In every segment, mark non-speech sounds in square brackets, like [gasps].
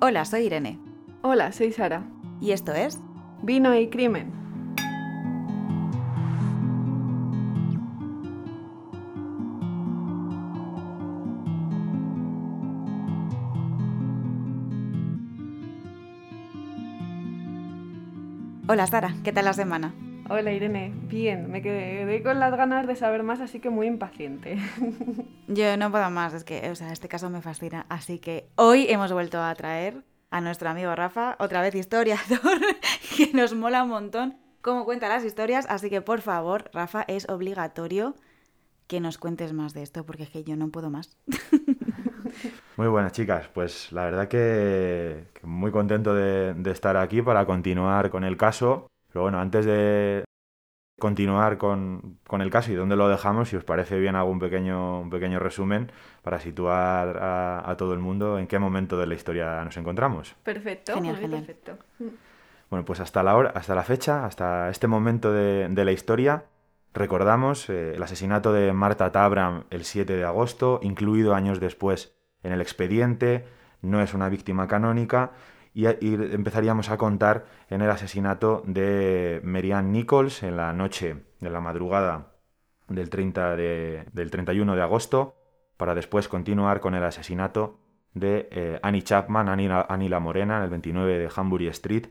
Hola, soy Irene. Hola, soy Sara. ¿Y esto es? Vino y crimen. Hola, Sara. ¿Qué tal la semana? Hola Irene, bien, me quedé con las ganas de saber más, así que muy impaciente. [laughs] Yo no puedo más, es que, o sea, este caso me fascina. Así que hoy hemos vuelto a traer a nuestro amigo Rafa, otra vez historiador, [laughs] que nos mola un montón cómo cuenta las historias. Así que, por favor, Rafa, es obligatorio que nos cuentes más de esto, porque es que yo no puedo más. [laughs] Muy buenas chicas, pues la verdad que, muy contento de, estar aquí para continuar con el caso. Pero bueno, antes de continuar con, el caso y dónde lo dejamos, si os parece bien hago un pequeño, un pequeño resumen para situar a, todo el mundo en qué momento de la historia nos encontramos. Perfecto, genial, genial. perfecto. Bueno, pues hasta la, hora, hasta la fecha, hasta este momento de, la historia, recordamos eh, el asesinato de Marta Tabram el 7 de agosto, incluido años después en el expediente, no es una víctima canónica, y, empezaríamos a contar en el asesinato de Merianne Nichols en la noche de la madrugada del, 30 del 31 de agosto, para después continuar con el asesinato de eh, Annie Chapman, Annie, la Morena, en el 29 de Hambury Street,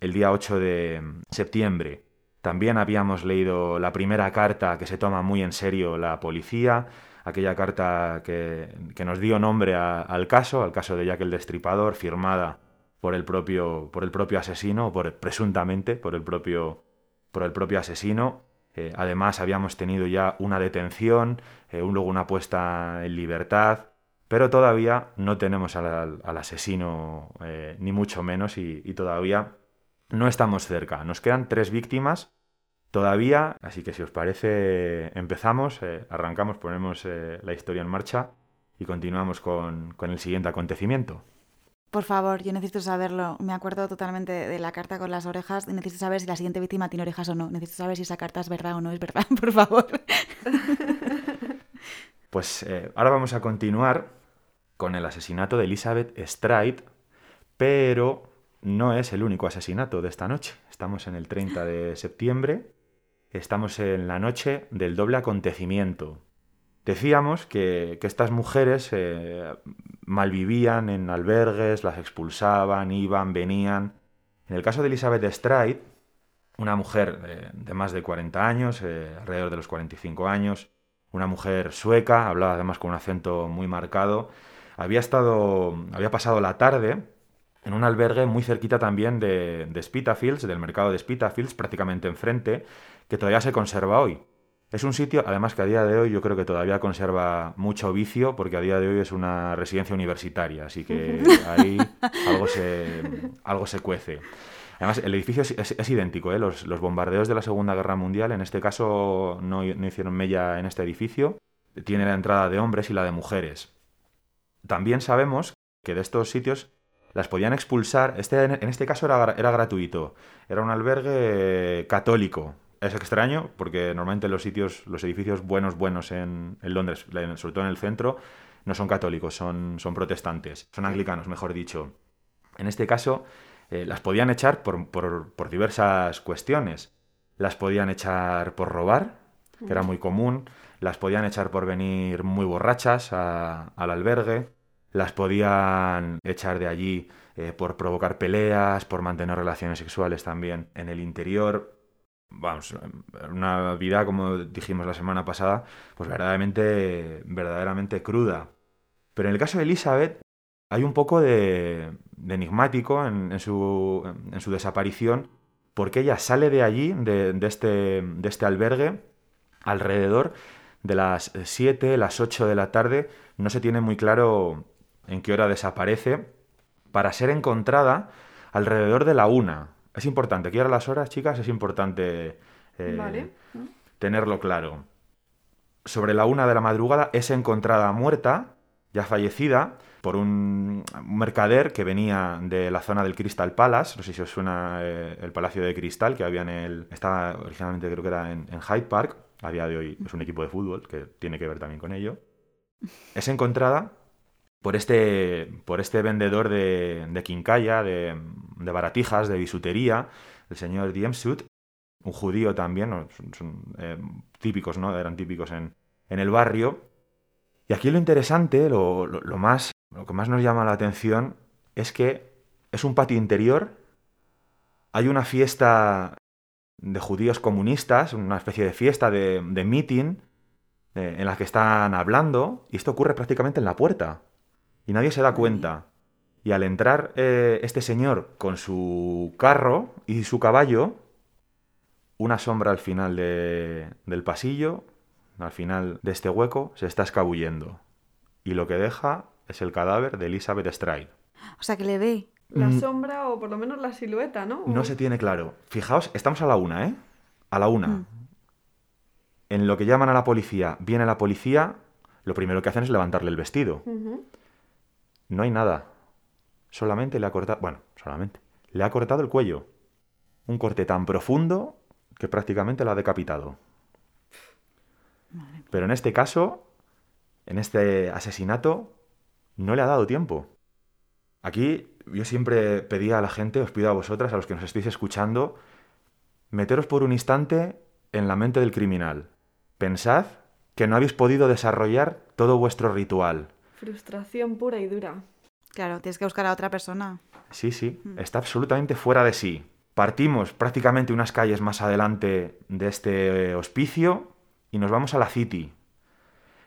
el día 8 de septiembre. También habíamos leído la primera carta que se toma muy en serio la policía, aquella carta que, nos dio nombre al caso, al caso de Jack el Destripador, firmada por el propio, por el propio asesino, por, presuntamente por el propio, por el propio asesino. Eh, además, habíamos tenido ya una detención, eh, luego una puesta en libertad, pero todavía no tenemos al, asesino, eh, ni mucho menos, y todavía no estamos cerca. Nos quedan tres víctimas todavía, así que si os parece empezamos, arrancamos, ponemos la historia en marcha y continuamos con, el siguiente acontecimiento. Por favor, yo necesito saberlo. Me acuerdo totalmente de la carta con las orejas y necesito saber si la siguiente víctima tiene orejas o no. Necesito saber si esa carta es verdad o no es verdad, [laughs] por favor. [laughs] Pues eh, ahora vamos a continuar con el asesinato de Elizabeth Stride, pero no es el único asesinato de esta noche. Estamos en el 30 de septiembre estamos en la noche del doble acontecimiento. Decíamos que, estas mujeres eh, malvivían en albergues, las expulsaban, iban, venían. En el caso de Elizabeth Stride, una mujer de, más de 40 años, eh, alrededor de los 45 años, una mujer sueca, hablaba además con un acento muy marcado, había estado, había pasado la tarde en un albergue muy cerquita también de, de Spitafields, del mercado de Spitafields, prácticamente enfrente, que todavía se conserva hoy. Es un sitio, además que a día de hoy yo creo que todavía conserva mucho vicio, porque a día de hoy es una residencia universitaria, así que [laughs] ahí algo se, algo se cuece. Además, el edificio es, idéntico, ¿eh? los, bombardeos de la Segunda Guerra Mundial, en este caso no, hicieron mella en este edificio, tiene la entrada de hombres y la de mujeres. También sabemos que de estos sitios las podían expulsar, este, en este caso era, era gratuito, era un albergue católico, es extraño porque normalmente los sitios, los edificios buenos, buenos en, Londres, sobre todo en el centro, no son católicos, son, son protestantes, son anglicanos, mejor dicho. En este caso, eh, las podían echar por, diversas cuestiones. Las podían echar por robar, que era muy común, las podían echar por venir muy borrachas al albergue, las podían echar de allí eh, por provocar peleas, por mantener relaciones sexuales también en el interior, vamos, una vida, como dijimos la semana pasada, pues verdaderamente, verdaderamente cruda. Pero en el caso de Elizabeth hay un poco de, enigmático en, su, en, su, desaparición, porque ella sale de allí, de, este, de este albergue, alrededor de las 7, las 8 de la tarde, no se tiene muy claro en qué hora desaparece, para ser encontrada alrededor de la 1, es importante, aquí ahora las horas, chicas, es importante eh, tenerlo claro. Sobre la una de la madrugada es encontrada muerta, ya fallecida, por un mercader que venía de la zona del Crystal Palace, no sé si os suena eh, el Palacio de Cristal, que había en el... estaba originalmente creo que era en, en Hyde Park, a día de hoy es un equipo de fútbol que tiene que ver también con ello. Es encontrada por este, por este vendedor de, de quincalla, de, de baratijas, de bisutería, el señor Diemsut, un judío también, son, eh, típicos, ¿no? Eran típicos en, en, el barrio. Y aquí lo interesante, lo, lo, lo, más, lo que más nos llama la atención es que es un patio interior, hay una fiesta de judíos comunistas, una especie de fiesta de, de meeting, eh, en la que están hablando, y esto ocurre prácticamente en la puerta, y nadie se da cuenta. Y al entrar eh, este señor con su carro y su caballo, una sombra al final de, del pasillo, al final de este hueco, se está escabullendo. Y lo que deja es el cadáver de Elizabeth Stride. O sea, que le ve. La mm. sombra o por lo menos la silueta, ¿no? No se tiene claro. Fijaos, estamos a la una, ¿eh? A la una. Mm. En lo que llaman a la policía, viene la policía, lo primero que hacen es levantarle el vestido. Uh -huh. No hay nada. Solamente le ha cortado, bueno, solamente, le ha cortado el cuello. Un corte tan profundo que prácticamente la ha decapitado. Pero en este caso, en este asesinato, no le ha dado tiempo. Aquí yo siempre pedía a la gente, os pido a vosotras, a los que nos estéis escuchando, meteros por un instante en la mente del criminal. Pensad que no habéis podido desarrollar todo vuestro ritual. Frustración pura y dura. Claro, tienes que buscar a otra persona. Sí, sí, está absolutamente fuera de sí. Partimos prácticamente unas calles más adelante de este hospicio y nos vamos a la City.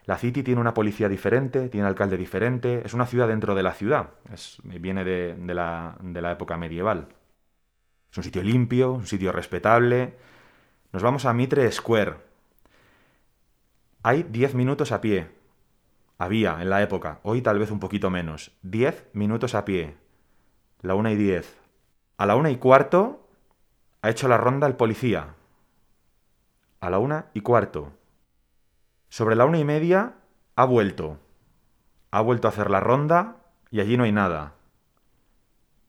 La City tiene una policía diferente, tiene alcalde diferente, es una ciudad dentro de la ciudad, es, viene de, de, la, de la época medieval. Es un sitio limpio, un sitio respetable. Nos vamos a Mitre Square. Hay 10 minutos a pie. Había en la época, hoy tal vez un poquito menos. 10 minutos a pie. La una y 10. A la una y cuarto ha hecho la ronda el policía. A la una y cuarto. Sobre la una y media ha vuelto. Ha vuelto a hacer la ronda y allí no hay nada.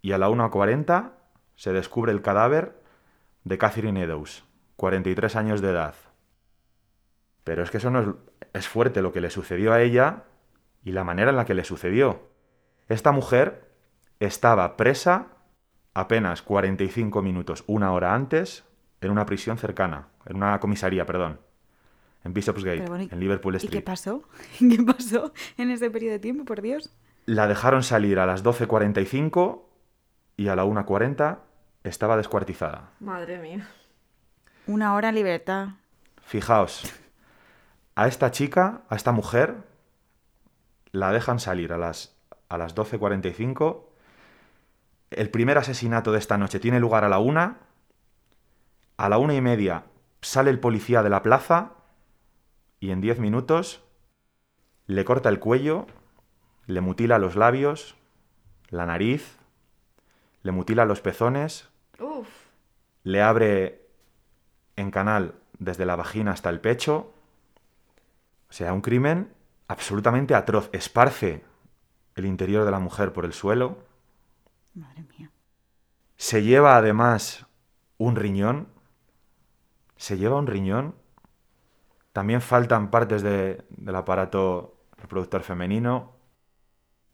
Y a la una cuarenta se descubre el cadáver de Catherine Eddowes, 43 años de edad. Pero es que eso no es, es fuerte lo que le sucedió a ella y la manera en la que le sucedió. Esta mujer estaba presa apenas 45 minutos, una hora antes, en una prisión cercana, en una comisaría, perdón, en Bishopsgate, bueno, en Liverpool Street. ¿Y qué pasó? [laughs] ¿Qué pasó en ese periodo de tiempo, por Dios? La dejaron salir a las 12.45 y a la 1.40 estaba descuartizada. Madre mía. Una hora en libertad. Fijaos, a esta chica, a esta mujer, la dejan salir a las, a las 12.45 el primer asesinato de esta noche tiene lugar a la una. A la una y media sale el policía de la plaza y en diez minutos le corta el cuello, le mutila los labios, la nariz, le mutila los pezones, Uf. le abre en canal desde la vagina hasta el pecho. O sea, un crimen absolutamente atroz. Esparce el interior de la mujer por el suelo Madre mía. Se lleva además un riñón. Se lleva un riñón. También faltan partes de, del aparato reproductor femenino.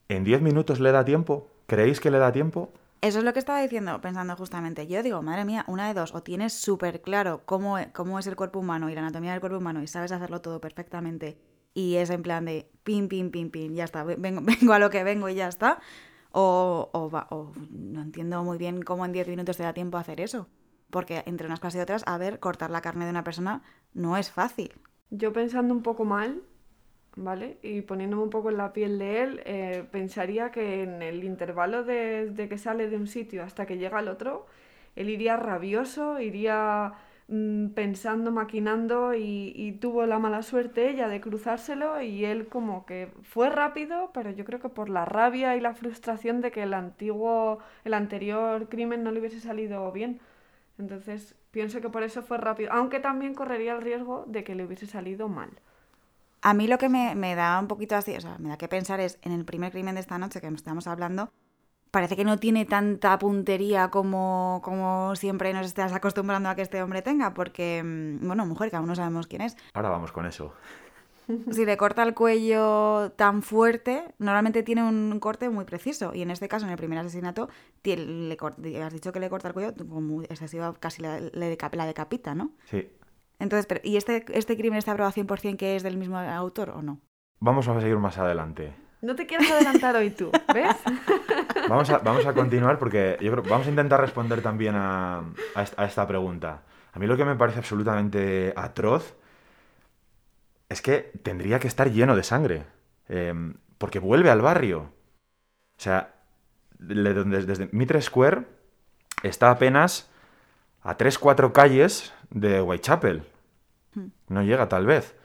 ¿En 10 minutos le da tiempo? ¿Creéis que le da tiempo? Eso es lo que estaba diciendo, pensando justamente. Yo digo, madre mía, una de dos, o tienes súper claro cómo, cómo es el cuerpo humano y la anatomía del cuerpo humano y sabes hacerlo todo perfectamente y es en plan de pim, pim, pim, pim, ya está, vengo, [laughs] vengo a lo que vengo y ya está. O, o, o, no entiendo muy bien cómo en 10 minutos te da tiempo a hacer eso. Porque entre unas cosas y otras, a ver, cortar la carne de una persona no es fácil. Yo pensando un poco mal, ¿vale? Y poniéndome un poco en la piel de él, eh, pensaría que en el intervalo de, de, que sale de un sitio hasta que llega al otro, él iría rabioso, iría mmm, pensando, maquinando y, y, tuvo la mala suerte ella de cruzárselo y él como que fue rápido, pero yo creo que por la rabia y la frustración de que el antiguo, el anterior crimen no le hubiese salido bien. Entonces pienso que por eso fue rápido, aunque también correría el riesgo de que le hubiese salido mal. A mí lo que me, me da un poquito así, o sea, me da que pensar es en el primer crimen de esta noche que estamos hablando, parece que no tiene tanta puntería como, como siempre nos estás acostumbrando a que este hombre tenga, porque, bueno, mujer, que aún no sabemos quién es. Ahora vamos con eso. si le corta el cuello tan fuerte, normalmente tiene un corte muy preciso. Y en este caso, en el primer asesinato, le has dicho que le corta el cuello, como excesiva, casi la decapita, ¿no? Sí. Entonces, pero, ¿y este, este crimen está probado 100% que es del mismo autor o no? Vamos a seguir más adelante. No te quieres adelantar hoy tú, ¿ves? [laughs] Vamos a, vamos a continuar porque yo creo vamos a intentar responder también a, a esta, a esta pregunta. A mí lo que me parece absolutamente atroz es que tendría que estar lleno de sangre. eh, porque vuelve al barrio. O sea, donde- desde Mitre Square está apenas a 3-4 calles de Whitechapel. No llega tal vez.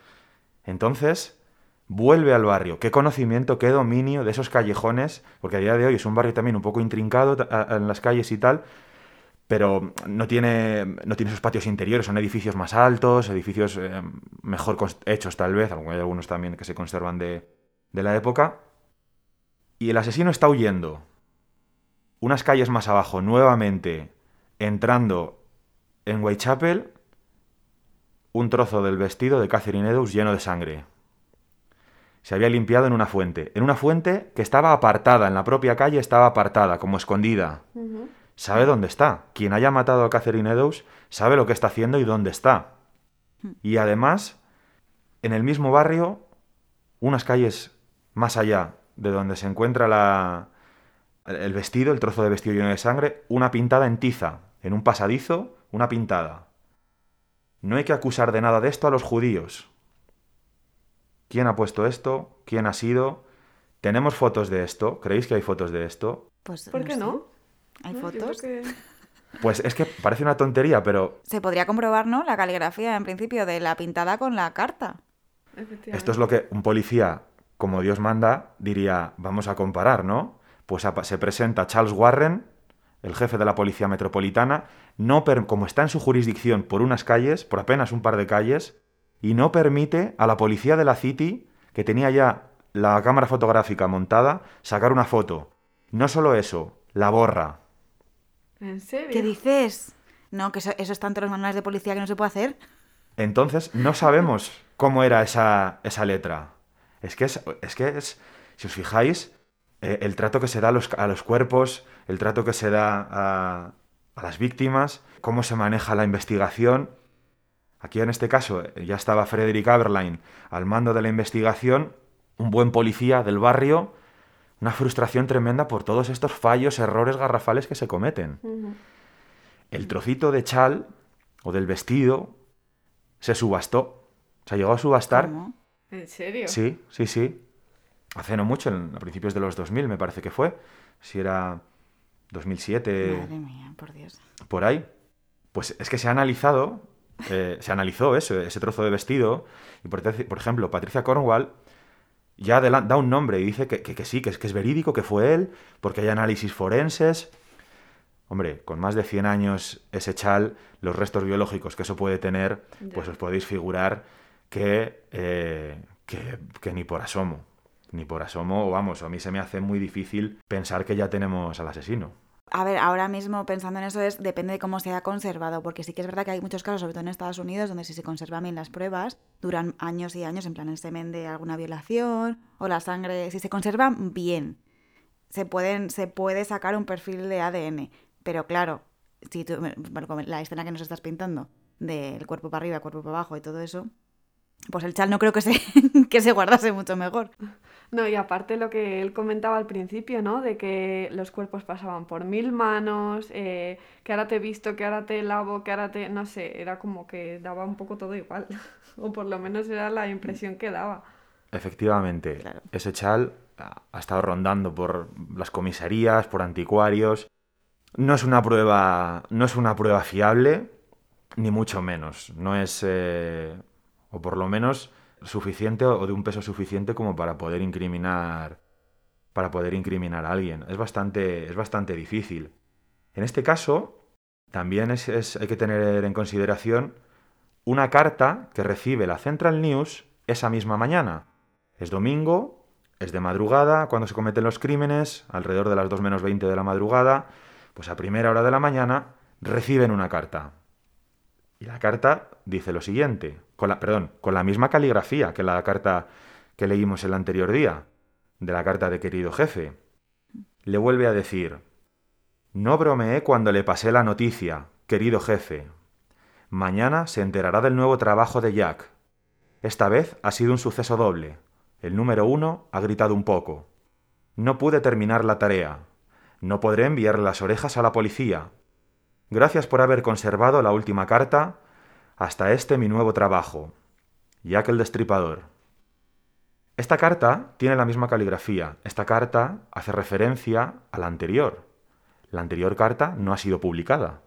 Entonces, vuelve al barrio. Qué conocimiento, qué dominio de esos callejones, porque a día de hoy es un barrio también un poco intrincado en las calles y tal, pero no tiene, no tiene esos patios interiores, son edificios más altos, edificios eh, mejor hechos tal vez, hay algunos también que se conservan de, de la época. Y el asesino está huyendo. Unas calles más abajo, nuevamente, entrando en Whitechapel, un trozo del vestido de Catherine Eddowes lleno de sangre. Se había limpiado en una fuente. En una fuente que estaba apartada, en la propia calle estaba apartada, como escondida. Sabe dónde está. Quien haya matado a Catherine Eddowes sabe lo que está haciendo y dónde está. Y además, en el mismo barrio, unas calles más allá de donde se encuentra la, el vestido, el trozo de vestido lleno de sangre, una pintada en tiza, en un pasadizo, una pintada. No hay que acusar de nada de esto a los judíos. ¿Quién ha puesto esto? ¿Quién ha sido? ¿Tenemos fotos de esto? ¿Creéis que hay fotos de esto? Pues, ¿Por qué sé. no? ¿Hay No, fotos? que- Pues es que parece una tontería, pero Se podría comprobar, ¿no? La caligrafía, en principio, de la pintada con la carta. esto es lo que un policía, como Dios manda, diría, vamos a comparar, ¿no? Pues se presenta Charles Warren, el jefe de la Policía Metropolitana, no per- como está en su jurisdicción por unas calles, por apenas un par de calles, y no permite a la policía de la City, que tenía ya la cámara fotográfica montada, sacar una foto. No solo eso, la borra. ¿En serio? ¿Qué dices? No, que eso, eso está entre los manuales de policía que no se puede hacer. Entonces, no sabemos cómo era esa, esa letra. Es que es, es que es, si os fijáis, eh, el trato que se da a los, a los cuerpos, el trato que se da a, a las víctimas, cómo se maneja la investigación. Aquí en este caso ya estaba Frederick Aberline al mando de la investigación, un buen policía del barrio, una frustración tremenda por todos estos fallos, errores garrafales que se cometen. El trocito de chal o del vestido se subastó. Se llegó a subastar. ¿Cómo? ¿En serio? Sí, sí, sí. Hace no mucho, en- a principios de los 2000 me parece que fue. Si era 2007, Madre mía, por Dios. por ahí. Pues es que se ha analizado, eh, se analizó eso, ese trozo de vestido. Y por, ejemplo, Patricia Cornwall ya da un nombre y dice que, que- que sí, que es, que es verídico, que fue él, porque hay análisis forenses. Hombre, con más de 100 años ese chal, los restos biológicos que eso puede tener, pues os podéis figurar que, eh, que, que ni por asomo. Ni por asomo, vamos, a mí se me hace muy difícil pensar que ya tenemos al asesino. A ver, ahora mismo pensando en eso es depende de cómo se ha conservado, porque sí que es verdad que hay muchos casos, sobre todo en Estados Unidos, donde si se conservan bien las pruebas, duran años y años, en plan el semen de alguna violación o la sangre, si se conservan bien, se pueden se puede sacar un perfil de ADN, pero claro, si tú, la escena que nos estás pintando del cuerpo para arriba, cuerpo para abajo y todo eso, pues el chal no creo que se [laughs] que se guardase mucho mejor. No, y aparte lo que él comentaba al principio, ¿no? De que los cuerpos pasaban por mil manos, eh, que ahora te he visto, que ahora te lavo, que ahora te... No sé, era como que daba un poco todo igual. [laughs] o por lo menos era la impresión que daba. Efectivamente, Claro. ese chal ha ha estado rondando por las comisarías, por anticuarios. No es una prueba, no es una prueba fiable, ni mucho menos. No es, eh, o por lo menos suficiente o de un peso suficiente como para poder incriminar, para poder incriminar a alguien. Es bastante, es bastante difícil. En este caso, también es- hay que tener en consideración una carta que recibe la Central News esa misma mañana. Es domingo, es de madrugada, cuando se cometen los crímenes, alrededor de las 2 menos 20 de la madrugada, pues a primera hora de la mañana reciben una carta. Y la carta dice lo siguiente, con la, perdón, con la misma caligrafía que la carta que leímos el anterior día, de la carta de querido jefe. Le vuelve a decir, no bromeé cuando le pasé la noticia, querido jefe. Mañana se enterará del nuevo trabajo de Jack. Esta vez ha sido un suceso doble. El número uno ha gritado un poco. No pude terminar la tarea. No podré enviar las orejas a la policía. Gracias por haber conservado la última carta hasta este mi nuevo trabajo. Jack el Destripador. Esta carta tiene la misma caligrafía. Esta carta hace referencia a la anterior. La anterior carta no ha sido publicada.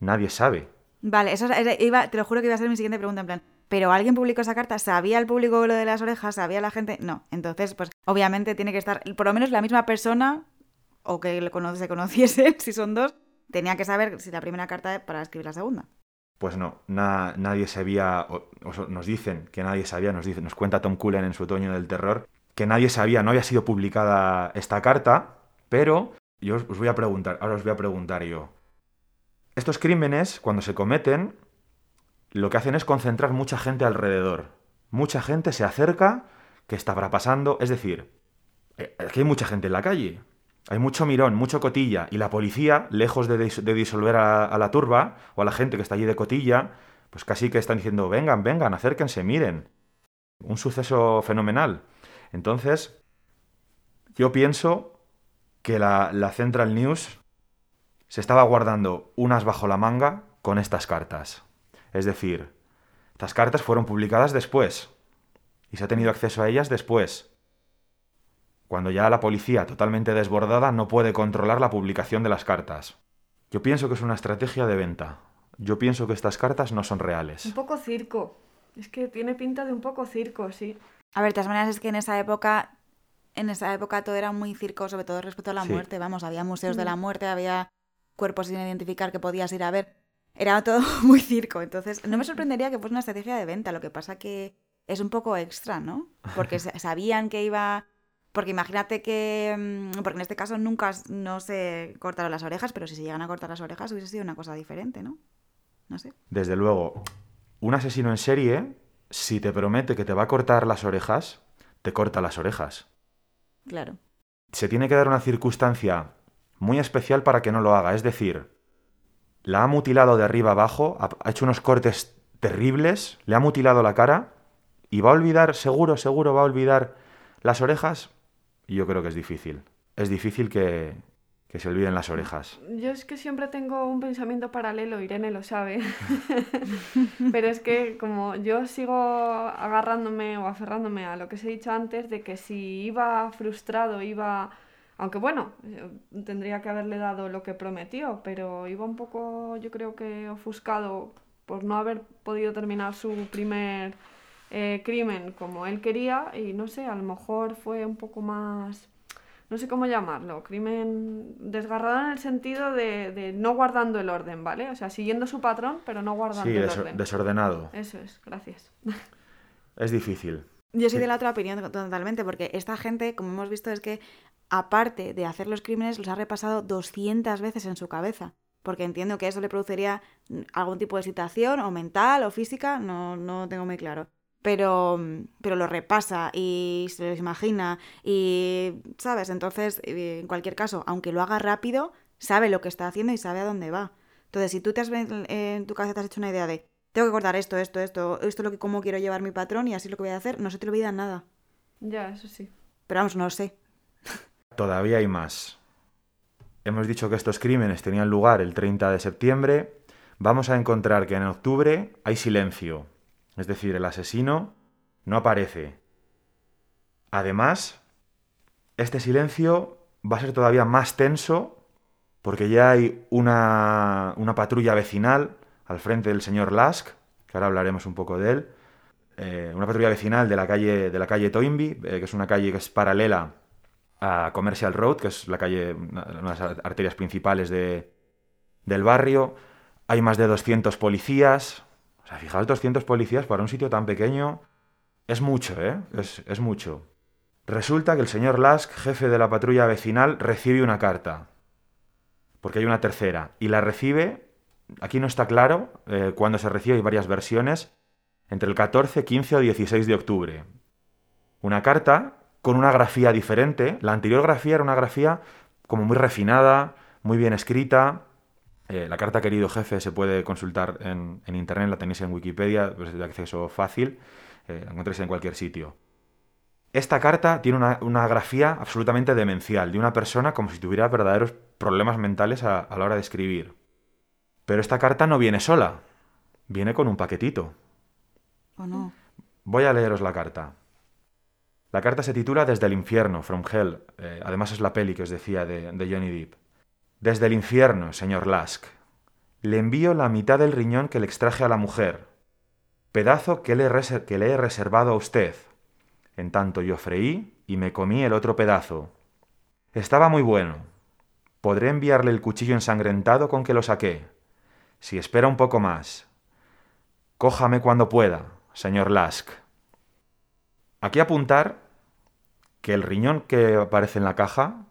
Nadie sabe. Vale, eso iba, te lo juro que iba a ser mi siguiente pregunta, en plan, ¿pero alguien publicó esa carta? ¿Sabía el público lo de las orejas? ¿Sabía la gente? No. Entonces, pues obviamente tiene que estar, por lo menos la misma persona, o que se conociese, [laughs] si son dos, tenía que saber si la primera carta para escribir la segunda. Pues no, nadie sabía, o, nos dicen que nadie sabía, nos, dice, nos cuenta Tom Cullen en su otoño del terror, que nadie sabía, no había sido publicada esta carta, pero yo os voy a preguntar, ahora os voy a preguntar yo. Estos crímenes, cuando se cometen, lo que hacen es concentrar mucha gente alrededor. Mucha gente se acerca, ¿qué estará pasando? Es decir, eh, aquí hay mucha gente en la calle. Hay mucho mirón, mucho cotilla, y la policía, lejos de, disolver a, la turba o a la gente que está allí de cotilla, pues casi que están diciendo, vengan, vengan, acérquense, miren. Un suceso fenomenal. Entonces, yo pienso que la, Central News se estaba guardando unas bajo la manga con estas cartas. Es decir, estas cartas fueron publicadas después, y se ha tenido acceso a ellas después cuando ya la policía, totalmente desbordada, no puede controlar la publicación de las cartas. Yo pienso que es una estrategia de venta. Yo pienso que estas cartas no son reales. Un poco circo. Es que tiene pinta de un poco circo, sí. A ver, de todas maneras es que en esa época, en esa época todo era muy circo, sobre todo respecto a la muerte. Vamos, había museos de la mm. muerte, había cuerpos sin identificar que podías ir a ver. Era todo [laughs] muy circo. Entonces, no me sorprendería que fuese una estrategia de venta. Lo que pasa que es un poco extra, ¿no? Porque [laughs] sabían que iba porque imagínate que, mm, porque en este caso nunca no se cortaron las orejas, pero si se llegan a cortar las orejas hubiese sido una cosa diferente, ¿no? No sé. Desde luego, un asesino en serie, si te promete que te va a cortar las orejas, te corta las orejas. Claro. Se tiene que dar una circunstancia muy especial para que no lo haga. Es decir, la ha mutilado de arriba abajo, ha hecho unos cortes terribles, le ha mutilado la cara y va a olvidar, seguro, seguro va a olvidar las orejas yo creo que es difícil. Es difícil que, se olviden las orejas. Yo es que siempre tengo un pensamiento paralelo, Irene lo sabe. [laughs] Pero es que como yo sigo agarrándome o aferrándome a lo que os he dicho antes, de que si iba frustrado, iba... Aunque bueno, tendría que haberle dado lo que prometió, pero iba un poco, yo creo que ofuscado por no haber podido terminar su primer eh, crimen como él quería y no sé, a lo mejor fue un poco más, no sé cómo llamarlo, crimen desgarrado en el sentido de, no guardando el orden, ¿vale? O sea, siguiendo su patrón, pero no guardando el orden. desordenado. Eso es, gracias. Es difícil. Yo soy de la otra opinión totalmente, porque esta gente, como hemos visto, es que aparte de hacer los crímenes, los ha repasado 200 veces en su cabeza porque entiendo que eso le produciría algún tipo de excitación o mental o física, no, no tengo muy claro pero, pero lo repasa y se lo imagina y, ¿sabes? Entonces, eh, en cualquier caso, aunque lo haga rápido, sabe lo que está haciendo y sabe a dónde va. Entonces, si tú te has, en tu cabeza te has hecho una idea de, tengo que cortar esto, esto, esto, esto es lo que, cómo quiero llevar mi patrón y así lo que voy a hacer, no se te olvida nada. Ya, eso sí. Pero vamos, no lo sé. [laughs] Todavía hay más. Hemos dicho que estos crímenes tenían lugar el 30 de septiembre. Vamos a encontrar que en octubre hay silencio. Es decir, el asesino no aparece. Además, este silencio va a ser todavía más tenso porque ya hay una, patrulla vecinal al frente del señor Lask, que ahora hablaremos un poco de él, eh, una patrulla vecinal de la calle, de la calle Toynbee, eh, que es una calle que es paralela a Commercial Road, que es la calle, una de las arterias principales de, del barrio. Hay más de 200 policías, fijaos, 200 policías para un sitio tan pequeño es mucho, ¿eh? Es, mucho. Resulta que el señor Lask, jefe de la patrulla vecinal, recibe una carta. Porque hay una tercera. Y la recibe aquí no está claro eh, cuándo se recibe, hay varias versiones, entre el 14, 15 o 16 de octubre. Una carta con una grafía diferente. La anterior grafía era una grafía como muy refinada, muy bien escrita. Eh, la carta querido jefe se puede consultar en, internet, la tenéis en Wikipedia, pues es de acceso fácil, eh, la encontréis en cualquier sitio. Esta carta tiene una, grafía absolutamente demencial, de una persona como si tuviera verdaderos problemas mentales a, a la hora de escribir. Pero esta carta no viene sola, viene con un paquetito. ¿O no? Voy a leeros la carta. La carta se titula Desde el infierno, From Hell. Eh, además es la peli que os decía de, Johnny Depp. Desde el infierno, señor Lask. Le envío la mitad del riñón que le extraje a la mujer. Pedazo que le, he reservado a usted. En tanto yo freí y me comí el otro pedazo. Estaba muy bueno. Podré enviarle el cuchillo ensangrentado con que lo saqué. Si espera un poco más. Cójame cuando pueda, señor Lask. Aquí apuntar que el riñón que aparece en la caja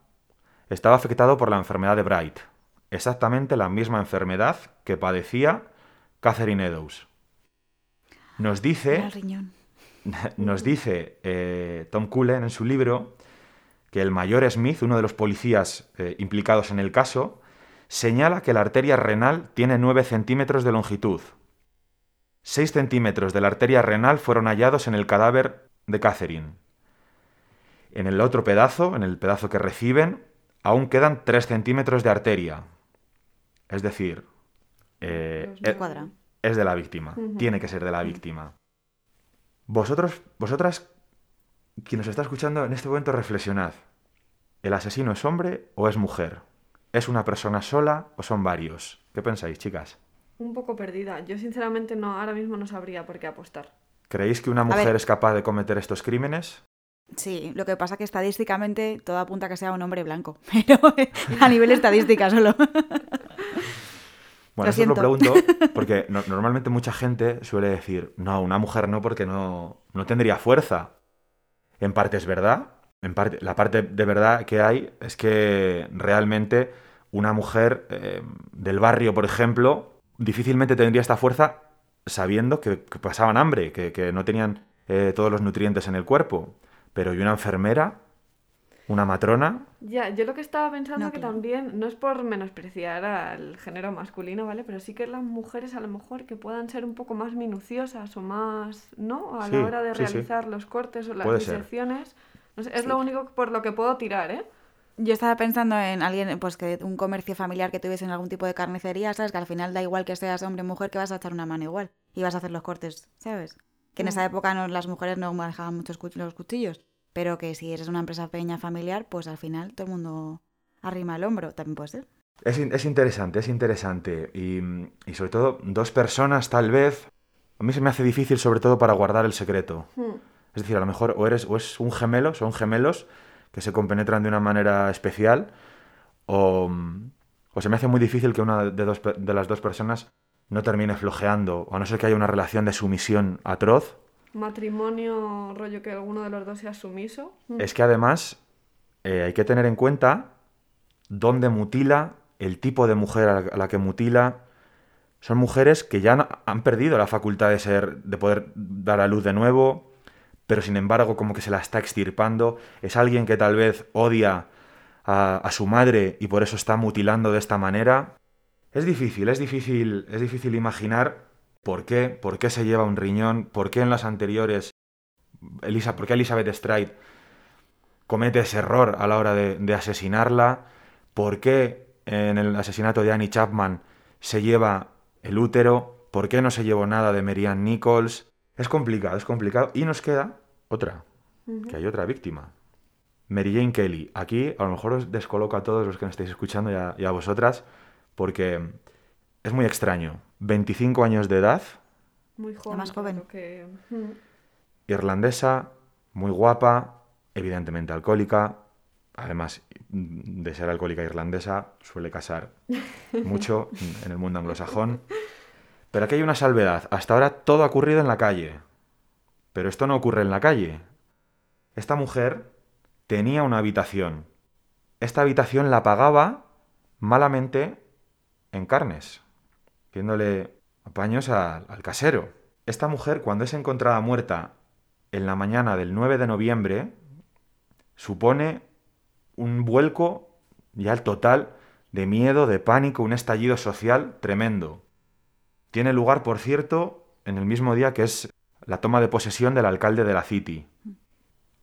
estaba afectado por la enfermedad de Bright, exactamente la misma enfermedad que padecía Catherine Eddowes. Nos dice, [laughs] nos dice eh, Tom Cullen en su libro que el mayor Smith, uno de los policías eh, implicados en el caso, señala que la arteria renal tiene 9 centímetros de longitud. 6 centímetros de la arteria renal fueron hallados en el cadáver de Catherine. En el otro pedazo, en el pedazo que reciben, aún quedan 3 centímetros de arteria. Es decir, eh, es, de la víctima. Tiene que ser de la víctima. Vosotros, vosotras, quien nos está escuchando en este momento, reflexionad. ¿El asesino es hombre o es mujer? ¿Es una persona sola o son varios? ¿Qué pensáis, chicas? Un poco perdida. Yo sinceramente no, ahora mismo no sabría por qué apostar. ¿Creéis que una mujer es capaz de cometer estos crímenes? Sí, lo que pasa es que estadísticamente todo apunta a que sea un hombre blanco, [laughs] pero a nivel estadística solo. [laughs] Bueno, eso lo pregunto [laughs] porque normalmente mucha gente suele decir, no, una mujer no porque no, no tendría fuerza. En parte es verdad, en parte, la parte de verdad que hay es que realmente una mujer eh, del barrio, por ejemplo, difícilmente tendría esta fuerza sabiendo que, pasaban hambre, que, no tenían eh, todos los nutrientes en el cuerpo. Pero ¿y una enfermera? ¿Una matrona? Ya, yo lo que estaba pensando que también, no es por menospreciar al género masculino, ¿vale? Pero sí que las mujeres a lo mejor que puedan ser un poco más minuciosas o más, ¿no? A la hora de realizar los cortes o las disecciones. es lo único por lo que puedo tirar, ¿eh? Yo estaba pensando en alguien, pues que un comercio familiar que tuviese en algún tipo de carnicería, ¿sabes? Que al final da igual que seas hombre o mujer, que vas a echar una mano igual. Y vas a hacer los cortes, ¿sabes? Que en esa mm. época no, las mujeres no manejaban muchos los cuchillos. Pero que si eres una empresa pequeña familiar, pues al final todo el mundo arrima el hombro. También puede ser. Es, es interesante, es interesante. Y, y, sobre todo, dos personas tal vez. A mí se me hace difícil, sobre todo, para guardar el secreto. Mm. Es decir, a lo mejor o eres o es un gemelo, son gemelos que se compenetran de una manera especial, o, se me hace muy difícil que una de, dos, de las dos personas no termine flojeando, o a no ser que haya una relación de sumisión atroz. Matrimonio, rollo que alguno de los dos sea sumiso. Mm. Es que además eh, hay que tener en cuenta dónde mutila, el tipo de mujer a la que mutila. Son mujeres que ya han perdido la facultad de ser, de poder dar a luz de nuevo, pero sin embargo como que se la está extirpando, es alguien que tal vez odia a, su madre y por eso está mutilando de esta manera. Es difícil, es difícil, es difícil imaginar por qué, por qué se lleva un riñón, por qué en las anteriores, Elisa, por qué Elizabeth Stride comete ese error a la hora de, de asesinarla, por qué en el asesinato de Annie Chapman se lleva el útero, por qué no se llevó nada de Marianne Nichols. Es complicado, es complicado. Y nos queda otra, que hay otra víctima. Mary Jane Kelly. Aquí a lo mejor os descoloco a todos los que me estáis escuchando y a, vosotras, porque es muy extraño. 25 años de edad. Muy joven. más joven. Que... Irlandesa, muy guapa, evidentemente alcohólica. Además de ser alcohólica irlandesa, suele casar [laughs] mucho en el mundo anglosajón. Pero aquí hay una salvedad. Hasta ahora todo ha ocurrido en la calle. Pero esto no ocurre en la calle. Esta mujer tenía una habitación. Esta habitación la pagaba malamente en carnes. haciéndole apaños al, al casero. Esta mujer, cuando es encontrada muerta en la mañana del 9 de noviembre, supone un vuelco ya el total de miedo, de pánico, un estallido social tremendo. Tiene lugar, por cierto, en el mismo día que es la toma de posesión del alcalde de la City.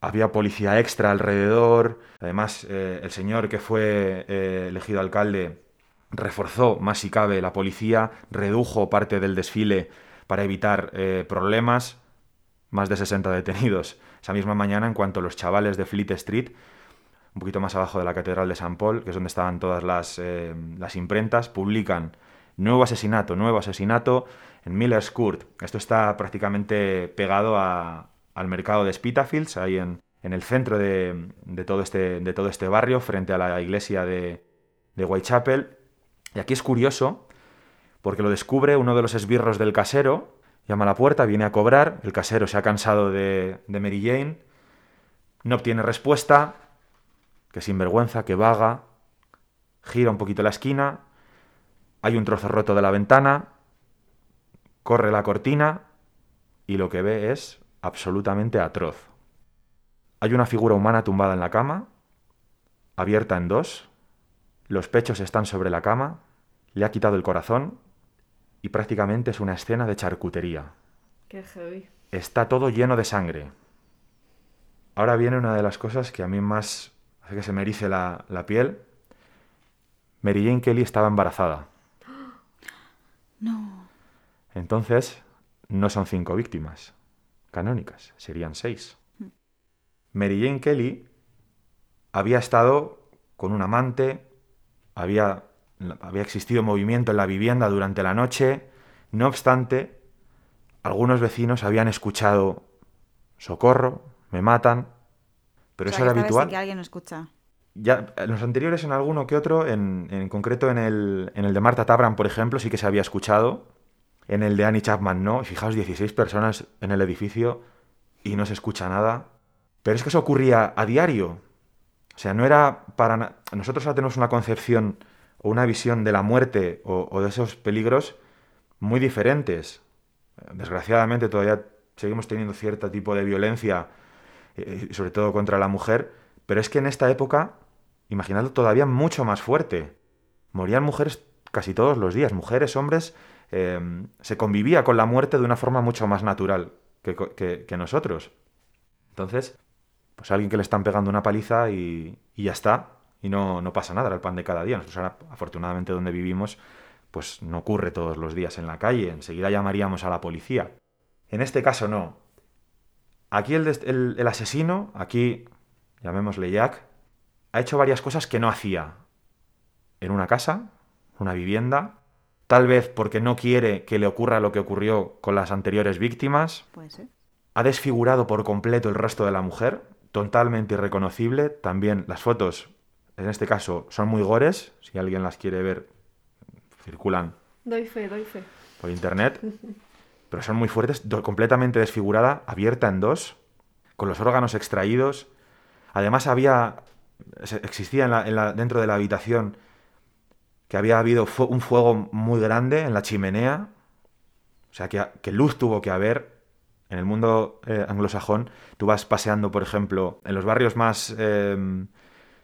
Había policía extra alrededor, además eh, el señor que fue eh, elegido alcalde reforzó más si cabe la policía, redujo parte del desfile para evitar eh, problemas, más de 60 detenidos esa misma mañana en cuanto los chavales de Fleet Street, un poquito más abajo de la Catedral de San Paul, que es donde estaban todas las, las imprentas, publican nuevo asesinato, nuevo asesinato en Miller's Court. Esto está prácticamente pegado a, al mercado de Spitalfields, ahí en, en el centro de, de, todo este, de todo este barrio, frente a la iglesia de, de Whitechapel. Y aquí es curioso, porque lo descubre uno de los esbirros del casero, llama a la puerta, viene a cobrar, el casero se ha cansado de, de Mary Jane, no obtiene respuesta, que sinvergüenza, que vaga, gira un poquito la esquina, hay un trozo roto de la ventana, corre la cortina y lo que ve es absolutamente atroz. Hay una figura humana tumbada en la cama, abierta en dos, los pechos están sobre la cama, le ha quitado el corazón y prácticamente es una escena de charcutería. Qué heavy. Está todo lleno de sangre. Ahora viene una de las cosas que a mí más hace que se me erice la, la piel. Mary Jane Kelly estaba embarazada. [gasps] No. Entonces, no son cinco víctimas canónicas, serían seis. Mary Jane Kelly había estado con un amante, había, había existido movimiento en la vivienda durante la noche, no obstante, algunos vecinos habían escuchado socorro, me matan, pero O eso era sí habitual. que alguien escucha. Ya, en los anteriores, en alguno que otro, en, en concreto en el, en el de Marta Tabram, por ejemplo, sí que se había escuchado. En el de Annie Chapman no. Fijaos, 16 personas en el edificio y no se escucha nada. Pero es que eso ocurría a diario. O sea, no era para... Nosotros ahora tenemos una concepción o una visión de la muerte o, de esos peligros muy diferentes. Desgraciadamente todavía seguimos teniendo cierto tipo de violencia, eh, sobre todo contra la mujer, pero es que en esta época, imaginadlo todavía mucho más fuerte. Morían mujeres casi todos los días, mujeres, hombres, eh, se convivía con la muerte de una forma mucho más natural que nosotros. Entonces, pues alguien que le están pegando una paliza y, y ya está, y no, no pasa nada, era el pan de cada día. Nosotros ahora, afortunadamente, donde vivimos, pues no ocurre todos los días en la calle, enseguida llamaríamos a la policía. En este caso no. Aquí el, el- el asesino, aquí llamémosle Jack, ha hecho varias cosas que no hacía en una casa, una vivienda, tal vez porque no quiere que le ocurra lo que ocurrió con las anteriores víctimas, Puede ser. ha desfigurado por completo el rostro de la mujer, totalmente irreconocible, también las fotos, en este caso, son muy gores, si alguien las quiere ver, circulan Doy fe, doy fe. por internet, pero son muy fuertes, completamente desfigurada, abierta en dos, con los órganos extraídos. Además había, existía en la- en la- dentro de la habitación que había habido fu- un fuego muy grande en la chimenea, o sea que, que luz tuvo que haber. En el mundo eh, anglosajón, tú vas paseando, por ejemplo, en los barrios más, eh,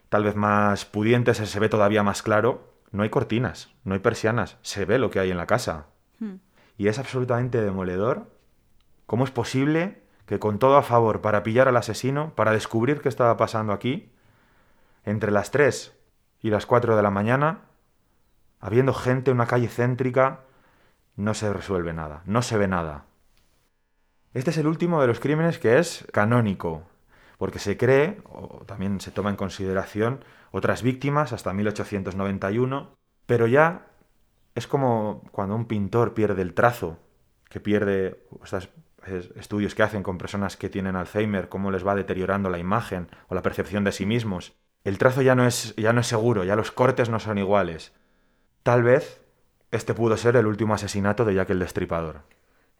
tal vez más pudientes, se ve todavía más claro. No hay cortinas, no hay persianas, se ve lo que hay en la casa. Hmm. Y es absolutamente demoledor. ¿Cómo es posible que con todo a favor para pillar al asesino, para descubrir qué estaba pasando aquí, entre las 3 y las 4 de la mañana, habiendo gente en una calle céntrica, no se resuelve nada, no se ve nada? Este es el último de los crímenes que es canónico, porque se cree, o también se toma en consideración, otras víctimas hasta 1891, pero ya es como cuando un pintor pierde el trazo, que pierde estos estudios que hacen con personas que tienen Alzheimer, cómo les va deteriorando la imagen o la percepción de sí mismos. El trazo ya no es, ya no es seguro, ya los cortes no son iguales. Tal vez este pudo ser el último asesinato de Jack el Destripador.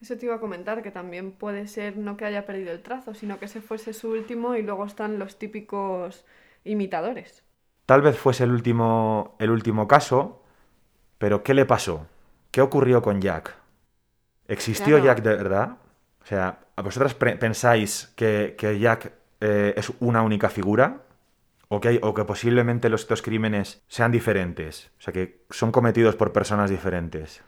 Eso te iba a comentar, que también puede ser no que haya perdido el trazo, sino que ese fuese su último y luego están los típicos imitadores. Tal vez fuese el último, el último caso, pero ¿qué le pasó? ¿qué ocurrió con Jack? ¿Existió Claro. Jack de verdad? O sea, ¿a vosotras pensáis que, que Jack eh, es una única figura? ¿O que, hay- o que posiblemente los, estos crímenes sean diferentes? O sea, que son cometidos por personas diferentes.